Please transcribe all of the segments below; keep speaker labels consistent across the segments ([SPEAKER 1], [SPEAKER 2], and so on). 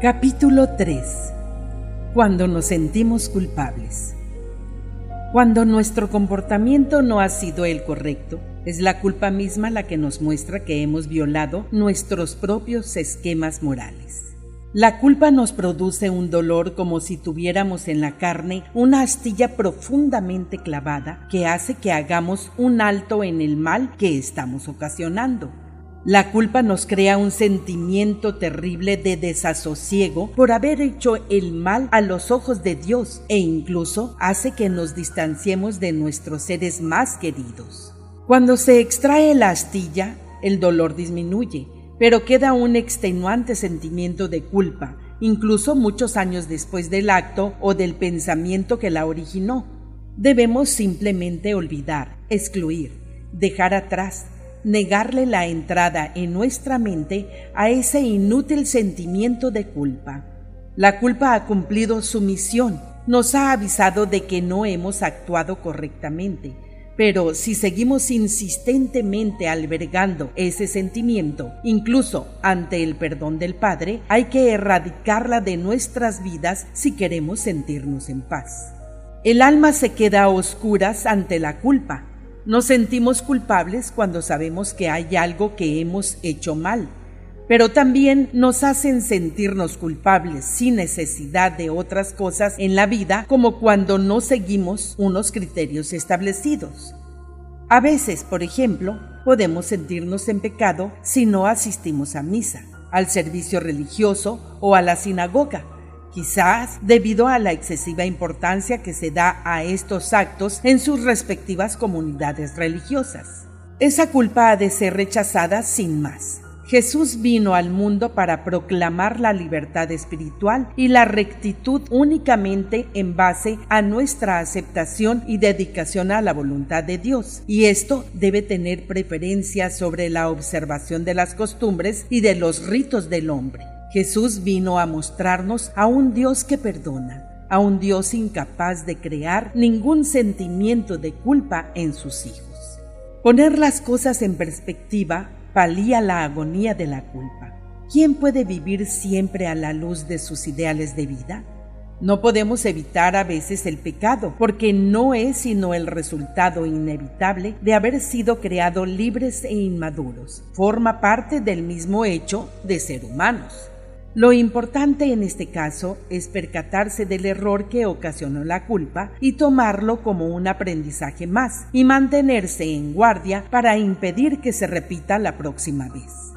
[SPEAKER 1] Capítulo 3 Cuando nos sentimos culpables. Cuando nuestro comportamiento no ha sido el correcto, es la culpa misma la que nos muestra que hemos violado nuestros propios esquemas morales. La culpa nos produce un dolor como si tuviéramos en la carne una astilla profundamente clavada que hace que hagamos un alto en el mal que estamos ocasionando la culpa nos crea un sentimiento terrible de desasosiego por haber hecho el mal a los ojos de Dios e incluso hace que nos distanciemos de nuestros seres más queridos. Cuando se extrae la astilla, el dolor disminuye, pero queda un extenuante sentimiento de culpa, incluso muchos años después del acto o del pensamiento que la originó. Debemos simplemente olvidar, excluir, dejar atrás, negarle la entrada en nuestra mente a ese inútil sentimiento de culpa. La culpa ha cumplido su misión, nos ha avisado de que no hemos actuado correctamente, pero si seguimos insistentemente albergando ese sentimiento, incluso ante el perdón del Padre, hay que erradicarla de nuestras vidas si queremos sentirnos en paz. El alma se queda a oscuras ante la culpa, nos sentimos culpables cuando sabemos que hay algo que hemos hecho mal, pero también nos hacen sentirnos culpables sin necesidad de otras cosas en la vida como cuando no seguimos unos criterios establecidos. A veces, por ejemplo, podemos sentirnos en pecado si no asistimos a misa, al servicio religioso o a la sinagoga, quizás debido a la excesiva importancia que se da a estos actos en sus respectivas comunidades religiosas. Esa culpa ha de ser rechazada sin más. Jesús vino al mundo para proclamar la libertad espiritual y la rectitud únicamente en base a nuestra aceptación y dedicación a la voluntad de Dios. Y esto debe tener preferencia sobre la observación de las costumbres y de los ritos del hombre. Jesús vino a mostrarnos a un Dios que perdona, a un Dios incapaz de crear ningún sentimiento de culpa en sus hijos. Poner las cosas en perspectiva palía la agonía de la culpa. ¿Quién puede vivir siempre a la luz de sus ideales de vida? No podemos evitar a veces el pecado, porque no es sino el resultado inevitable de haber sido creados libres e inmaduros. Forma parte del mismo hecho de ser humanos. Lo importante en este caso es percatarse del error que ocasionó la culpa y tomarlo como un aprendizaje más y mantenerse en guardia para impedir que se repita la próxima vez.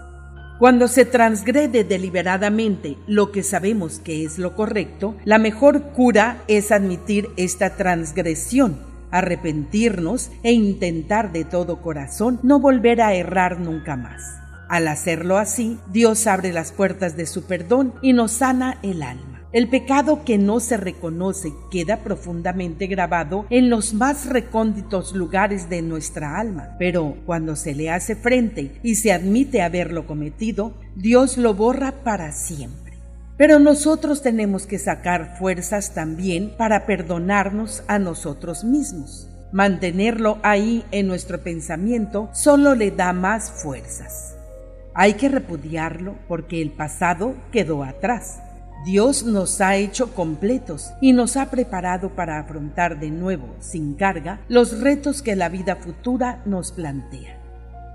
[SPEAKER 1] Cuando se transgrede deliberadamente lo que sabemos que es lo correcto, la mejor cura es admitir esta transgresión, arrepentirnos e intentar de todo corazón no volver a errar nunca más. Al hacerlo así, Dios abre las puertas de su perdón y nos sana el alma. El pecado que no se reconoce queda profundamente grabado en los más recónditos lugares de nuestra alma, pero cuando se le hace frente y se admite haberlo cometido, Dios lo borra para siempre. Pero nosotros tenemos que sacar fuerzas también para perdonarnos a nosotros mismos. Mantenerlo ahí en nuestro pensamiento solo le da más fuerzas. Hay que repudiarlo porque el pasado quedó atrás. Dios nos ha hecho completos y nos ha preparado para afrontar de nuevo, sin carga, los retos que la vida futura nos plantea.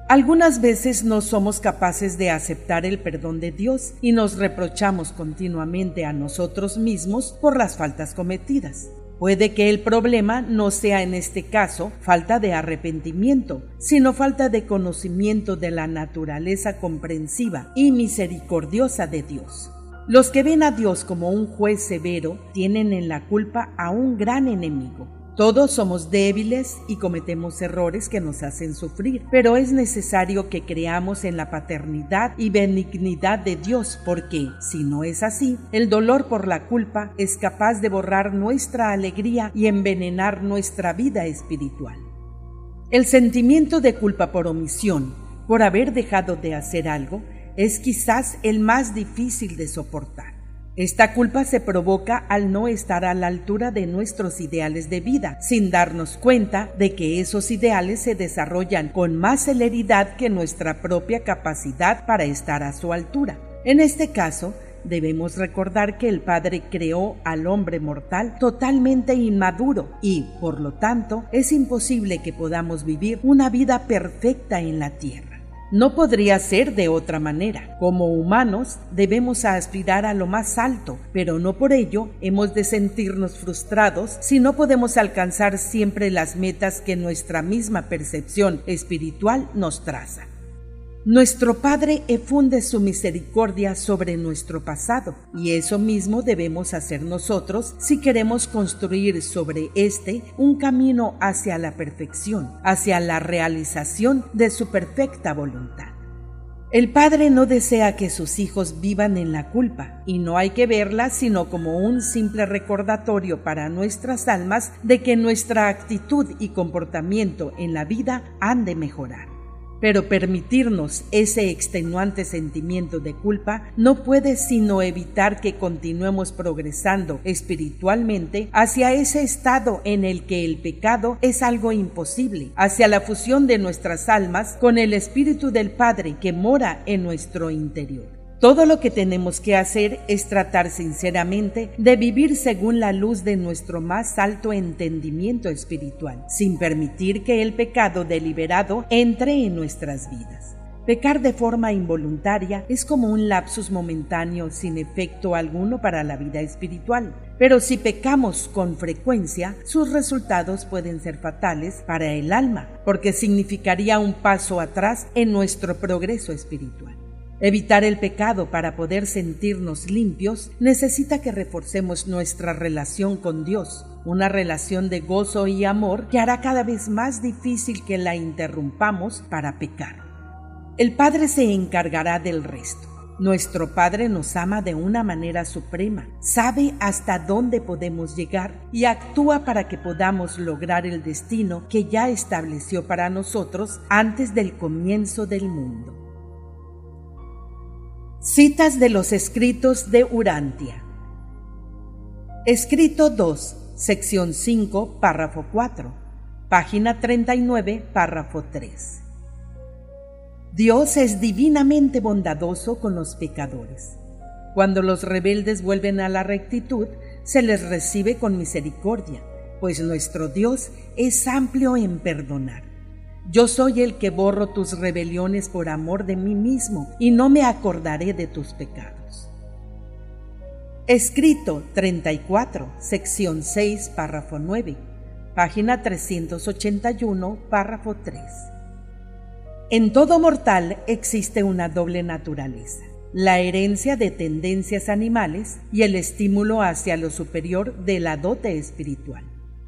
[SPEAKER 1] Algunas veces no somos capaces de aceptar el perdón de Dios y nos reprochamos continuamente a nosotros mismos por las faltas cometidas. Puede que el problema no sea en este caso falta de arrepentimiento, sino falta de conocimiento de la naturaleza comprensiva y misericordiosa de Dios. Los que ven a Dios como un juez severo tienen en la culpa a un gran enemigo, todos somos débiles y cometemos errores que nos hacen sufrir, pero es necesario que creamos en la paternidad y benignidad de Dios, porque, si no es así, el dolor por la culpa es capaz de borrar nuestra alegría y envenenar nuestra vida espiritual. El sentimiento de culpa por omisión, por haber dejado de hacer algo, es quizás el más difícil de soportar. Esta culpa se provoca al no estar a la altura de nuestros ideales de vida, sin darnos cuenta de que esos ideales se desarrollan con más celeridad que nuestra propia capacidad para estar a su altura. En este caso, debemos recordar que el Padre creó al hombre mortal totalmente inmaduro y, por lo tanto, es imposible que podamos vivir una vida perfecta en la tierra. No podría ser de otra manera. Como humanos debemos aspirar a lo más alto, pero no por ello hemos de sentirnos frustrados si no podemos alcanzar siempre las metas que nuestra misma percepción espiritual nos traza. Nuestro Padre efunde su misericordia sobre nuestro pasado y eso mismo debemos hacer nosotros si queremos construir sobre éste un camino hacia la perfección, hacia la realización de su perfecta voluntad. El Padre no desea que sus hijos vivan en la culpa, y no hay que verla sino como un simple recordatorio para nuestras almas de que nuestra actitud y comportamiento en la vida han de mejorar. Pero permitirnos ese extenuante sentimiento de culpa no puede sino evitar que continuemos progresando espiritualmente hacia ese estado en el que el pecado es algo imposible, hacia la fusión de nuestras almas con el Espíritu del Padre que mora en nuestro interior. Todo lo que tenemos que hacer es tratar sinceramente de vivir según la luz de nuestro más alto entendimiento espiritual, sin permitir que el pecado deliberado entre en nuestras vidas. Pecar de forma involuntaria es como un lapsus momentáneo sin efecto alguno para la vida espiritual, pero si pecamos con frecuencia, sus resultados pueden ser fatales para el alma, porque significaría un paso atrás en nuestro progreso espiritual. Evitar el pecado para poder sentirnos limpios necesita que reforcemos nuestra relación con Dios, una relación de gozo y amor que hará cada vez más difícil que la interrumpamos para pecar. El Padre se encargará del resto. Nuestro Padre nos ama de una manera suprema, sabe hasta dónde podemos llegar y actúa para que podamos lograr el destino que ya estableció para nosotros antes del comienzo del mundo. Citas de los escritos de Urantia. Escrito 2, sección 5, párrafo 4, página 39, párrafo 3. Dios es divinamente bondadoso con los pecadores. Cuando los rebeldes vuelven a la rectitud, se les recibe con misericordia, pues nuestro Dios es amplio en perdonar. Yo soy el que borro tus rebeliones por amor de mí mismo y no me acordaré de tus pecados. Escrito 34, sección 6, párrafo 9, página 381, párrafo 3. En todo mortal existe una doble naturaleza, la herencia de tendencias animales y el estímulo hacia lo superior de la dote espiritual.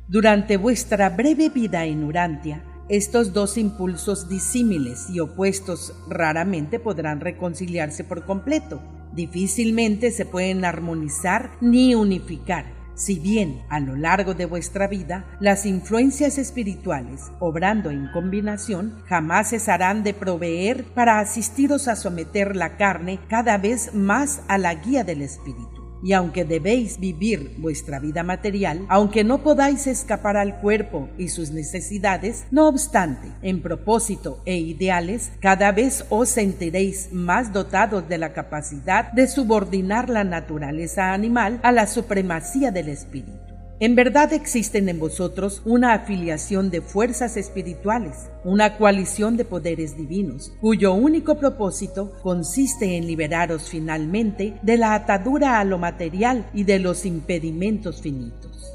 [SPEAKER 1] Durante vuestra breve vida en Urantia, estos dos impulsos disímiles y opuestos raramente podrán reconciliarse por completo. Difícilmente se pueden armonizar ni unificar. Si bien a lo largo de vuestra vida las influencias espirituales, obrando en combinación, jamás cesarán de proveer para asistiros a someter la carne cada vez más a la guía del espíritu. Y aunque debéis vivir vuestra vida material, aunque no podáis escapar al cuerpo y sus necesidades, no obstante, en propósito e ideales, cada vez os sentiréis más dotados de la capacidad de subordinar la naturaleza animal a la supremacía del espíritu. En verdad existen en vosotros una afiliación de fuerzas espirituales, una coalición de poderes divinos, cuyo único propósito consiste en liberaros finalmente de la atadura a lo material y de los impedimentos finitos.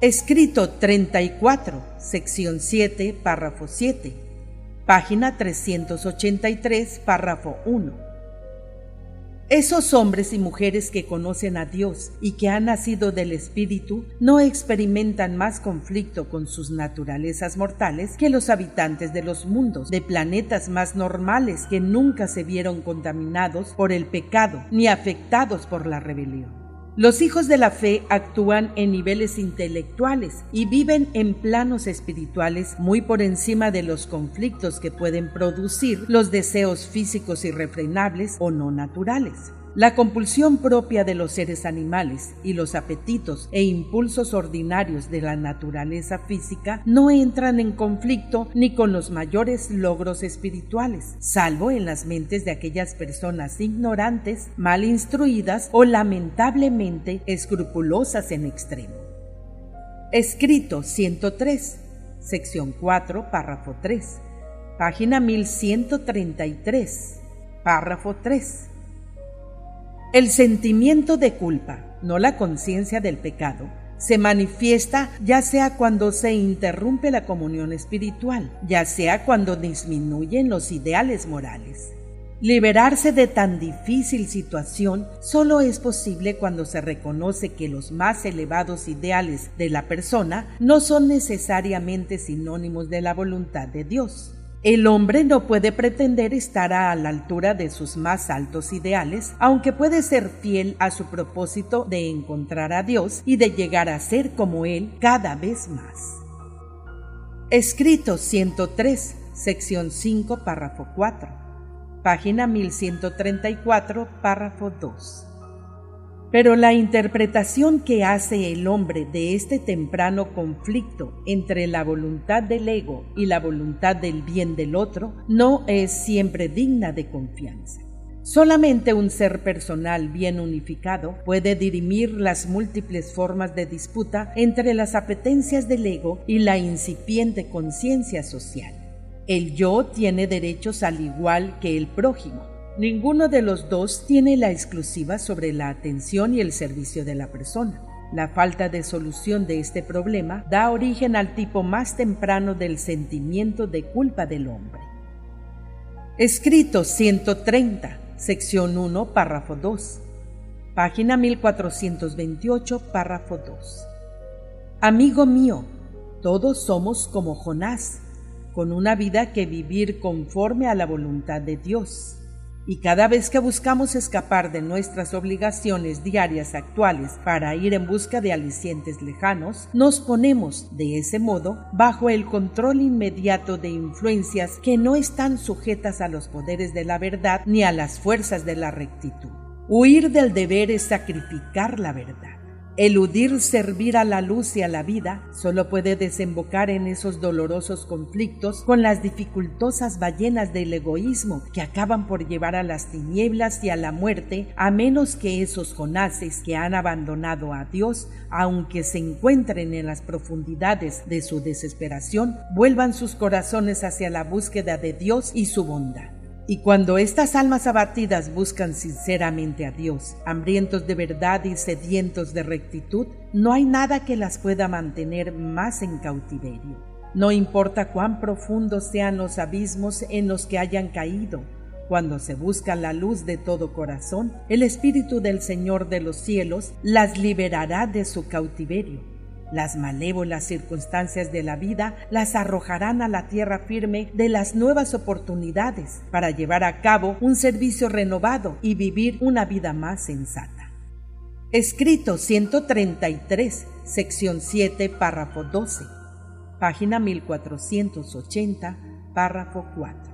[SPEAKER 1] Escrito 34, sección 7, párrafo 7, página 383, párrafo 1. Esos hombres y mujeres que conocen a Dios y que han nacido del Espíritu no experimentan más conflicto con sus naturalezas mortales que los habitantes de los mundos, de planetas más normales que nunca se vieron contaminados por el pecado ni afectados por la rebelión. Los hijos de la fe actúan en niveles intelectuales y viven en planos espirituales muy por encima de los conflictos que pueden producir los deseos físicos irrefrenables o no naturales. La compulsión propia de los seres animales y los apetitos e impulsos ordinarios de la naturaleza física no entran en conflicto ni con los mayores logros espirituales, salvo en las mentes de aquellas personas ignorantes, mal instruidas o lamentablemente escrupulosas en extremo. Escrito 103, sección 4, párrafo 3, página 1133, párrafo 3 el sentimiento de culpa, no la conciencia del pecado, se manifiesta ya sea cuando se interrumpe la comunión espiritual, ya sea cuando disminuyen los ideales morales. Liberarse de tan difícil situación solo es posible cuando se reconoce que los más elevados ideales de la persona no son necesariamente sinónimos de la voluntad de Dios. El hombre no puede pretender estar a la altura de sus más altos ideales, aunque puede ser fiel a su propósito de encontrar a Dios y de llegar a ser como Él cada vez más. Escrito 103, sección 5, párrafo 4, página 1134, párrafo 2. Pero la interpretación que hace el hombre de este temprano conflicto entre la voluntad del ego y la voluntad del bien del otro no es siempre digna de confianza. Solamente un ser personal bien unificado puede dirimir las múltiples formas de disputa entre las apetencias del ego y la incipiente conciencia social. El yo tiene derechos al igual que el prójimo, Ninguno de los dos tiene la exclusiva sobre la atención y el servicio de la persona. La falta de solución de este problema da origen al tipo más temprano del sentimiento de culpa del hombre. Escrito 130, sección 1, párrafo 2. Página 1428, párrafo 2. Amigo mío, todos somos como Jonás, con una vida que vivir conforme a la voluntad de Dios. Y cada vez que buscamos escapar de nuestras obligaciones diarias actuales para ir en busca de alicientes lejanos, nos ponemos, de ese modo, bajo el control inmediato de influencias que no están sujetas a los poderes de la verdad ni a las fuerzas de la rectitud. Huir del deber es sacrificar la verdad. Eludir servir a la luz y a la vida solo puede desembocar en esos dolorosos conflictos con las dificultosas ballenas del egoísmo que acaban por llevar a las tinieblas y a la muerte, a menos que esos jonases que han abandonado a Dios, aunque se encuentren en las profundidades de su desesperación, vuelvan sus corazones hacia la búsqueda de Dios y su bondad. Y cuando estas almas abatidas buscan sinceramente a Dios, hambrientos de verdad y sedientos de rectitud, no hay nada que las pueda mantener más en cautiverio. No importa cuán profundos sean los abismos en los que hayan caído, cuando se busca la luz de todo corazón, el Espíritu del Señor de los cielos las liberará de su cautiverio las malévolas circunstancias de la vida las arrojarán a la tierra firme de las nuevas oportunidades para llevar a cabo un servicio renovado y vivir una vida más sensata. Escrito 133, sección 7, párrafo 12, página 1480, párrafo 4.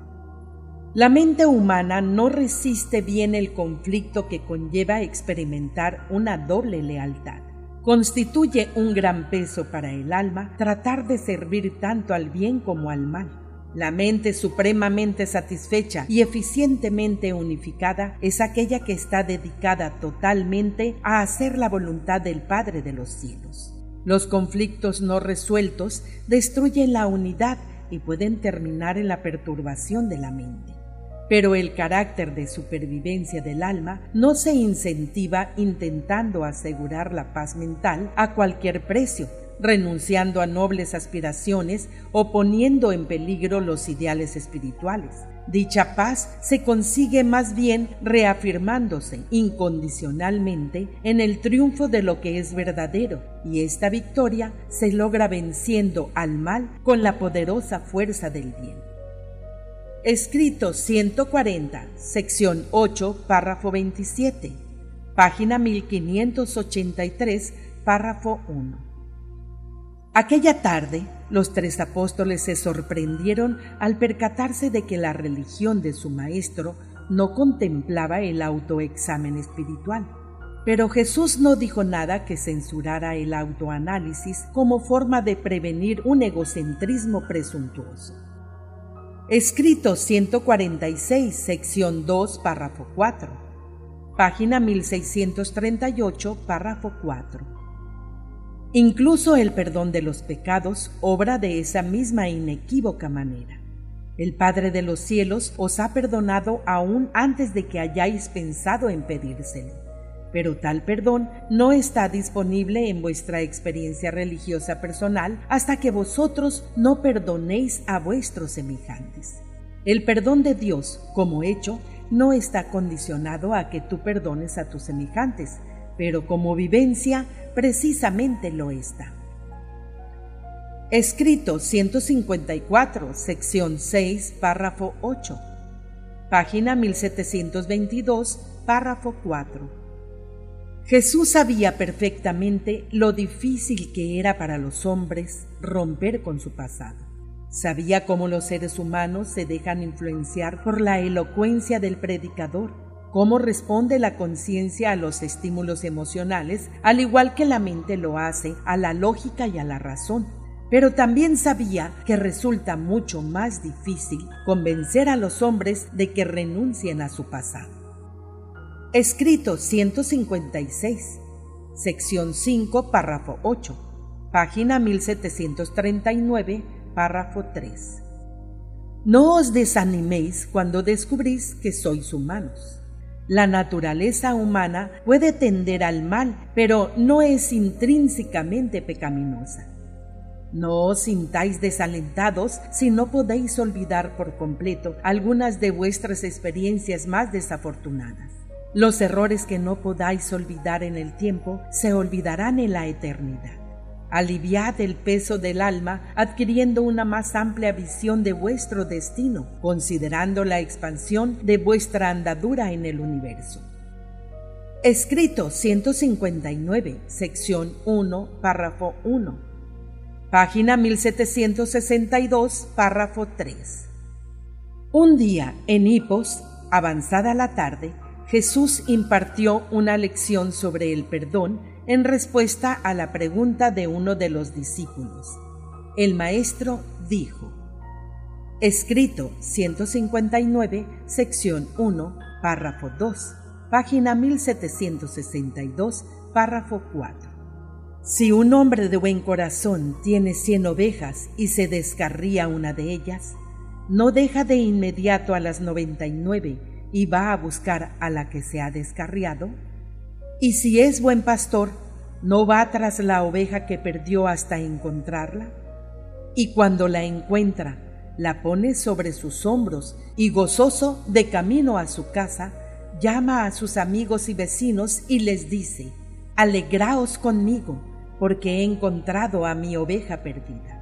[SPEAKER 1] La mente humana no resiste bien el conflicto que conlleva experimentar una doble lealtad. Constituye un gran peso para el alma tratar de servir tanto al bien como al mal. La mente supremamente satisfecha y eficientemente unificada es aquella que está dedicada totalmente a hacer la voluntad del Padre de los cielos. Los conflictos no resueltos destruyen la unidad y pueden terminar en la perturbación de la mente pero el carácter de supervivencia del alma no se incentiva intentando asegurar la paz mental a cualquier precio, renunciando a nobles aspiraciones o poniendo en peligro los ideales espirituales. Dicha paz se consigue más bien reafirmándose incondicionalmente en el triunfo de lo que es verdadero, y esta victoria se logra venciendo al mal con la poderosa fuerza del bien. Escrito 140, sección 8, párrafo 27, página 1583, párrafo 1. Aquella tarde, los tres apóstoles se sorprendieron al percatarse de que la religión de su maestro no contemplaba el autoexamen espiritual. Pero Jesús no dijo nada que censurara el autoanálisis como forma de prevenir un egocentrismo presuntuoso. Escrito 146, sección 2, párrafo 4. Página 1638, párrafo 4. Incluso el perdón de los pecados obra de esa misma inequívoca manera. El Padre de los cielos os ha perdonado aún antes de que hayáis pensado en pedírselo. Pero tal perdón no está disponible en vuestra experiencia religiosa personal hasta que vosotros no perdonéis a vuestros semejantes. El perdón de Dios, como hecho, no está condicionado a que tú perdones a tus semejantes, pero como vivencia precisamente lo está. Escrito 154, sección 6, párrafo 8. Página 1722, párrafo 4. Jesús sabía perfectamente lo difícil que era para los hombres romper con su pasado. Sabía cómo los seres humanos se dejan influenciar por la elocuencia del predicador, cómo responde la conciencia a los estímulos emocionales, al igual que la mente lo hace a la lógica y a la razón. Pero también sabía que resulta mucho más difícil convencer a los hombres de que renuncien a su pasado. Escrito 156, sección 5, párrafo 8, página 1739, párrafo 3. No os desaniméis cuando descubrís que sois humanos. La naturaleza humana puede tender al mal, pero no es intrínsecamente pecaminosa. No os sintáis desalentados si no podéis olvidar por completo algunas de vuestras experiencias más desafortunadas. Los errores que no podáis olvidar en el tiempo se olvidarán en la eternidad. Aliviad el peso del alma adquiriendo una más amplia visión de vuestro destino, considerando la expansión de vuestra andadura en el universo. Escrito 159, sección 1, párrafo 1. Página 1762, párrafo 3. Un día, en Hipos, avanzada la tarde, Jesús impartió una lección sobre el perdón en respuesta a la pregunta de uno de los discípulos. El maestro dijo, escrito 159, sección 1, párrafo 2, página 1762, párrafo 4. Si un hombre de buen corazón tiene cien ovejas y se descarría una de ellas, no deja de inmediato a las noventa y va a buscar a la que se ha descarriado? Y si es buen pastor, ¿no va tras la oveja que perdió hasta encontrarla? Y cuando la encuentra, la pone sobre sus hombros y gozoso de camino a su casa, llama a sus amigos y vecinos y les dice, Alegraos conmigo, porque he encontrado a mi oveja perdida.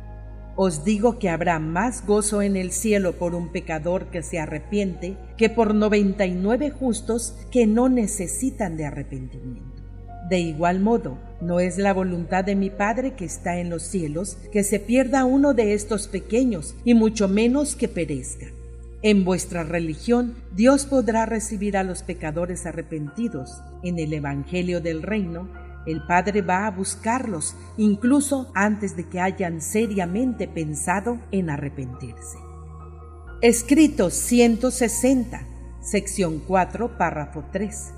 [SPEAKER 1] Os digo que habrá más gozo en el cielo por un pecador que se arrepiente que por noventa y nueve justos que no necesitan de arrepentimiento. De igual modo, no es la voluntad de mi Padre que está en los cielos que se pierda uno de estos pequeños, y mucho menos que perezca. En vuestra religión, Dios podrá recibir a los pecadores arrepentidos. En el Evangelio del Reino, el Padre va a buscarlos incluso antes de que hayan seriamente pensado en arrepentirse. Escrito 160, sección 4, párrafo 3,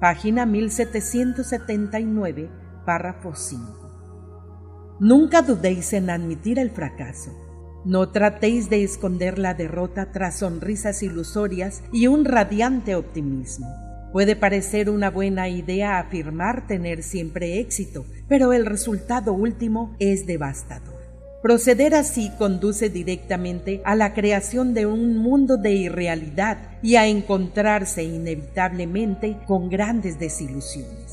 [SPEAKER 1] página 1779, párrafo 5. Nunca dudéis en admitir el fracaso. No tratéis de esconder la derrota tras sonrisas ilusorias y un radiante optimismo. Puede parecer una buena idea afirmar tener siempre éxito, pero el resultado último es devastador. Proceder así conduce directamente a la creación de un mundo de irrealidad y a encontrarse inevitablemente con grandes desilusiones.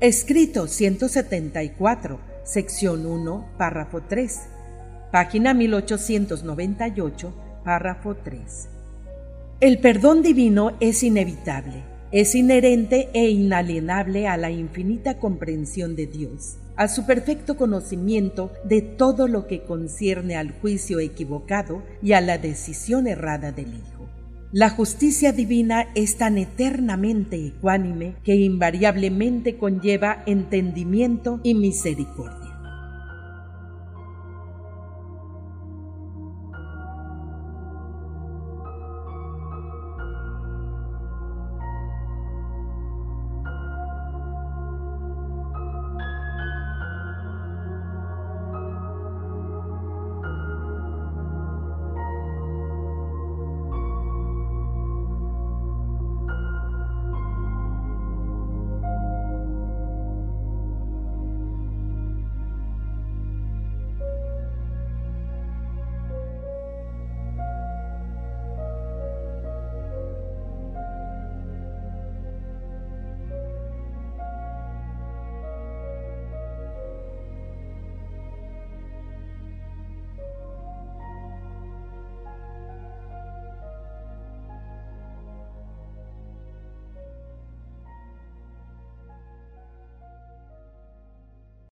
[SPEAKER 1] Escrito 174, sección 1, párrafo 3, página 1898, párrafo 3. El perdón divino es inevitable, es inherente e inalienable a la infinita comprensión de Dios, a su perfecto conocimiento de todo lo que concierne al juicio equivocado y a la decisión errada del Hijo. La justicia divina es tan eternamente ecuánime que invariablemente conlleva entendimiento y misericordia.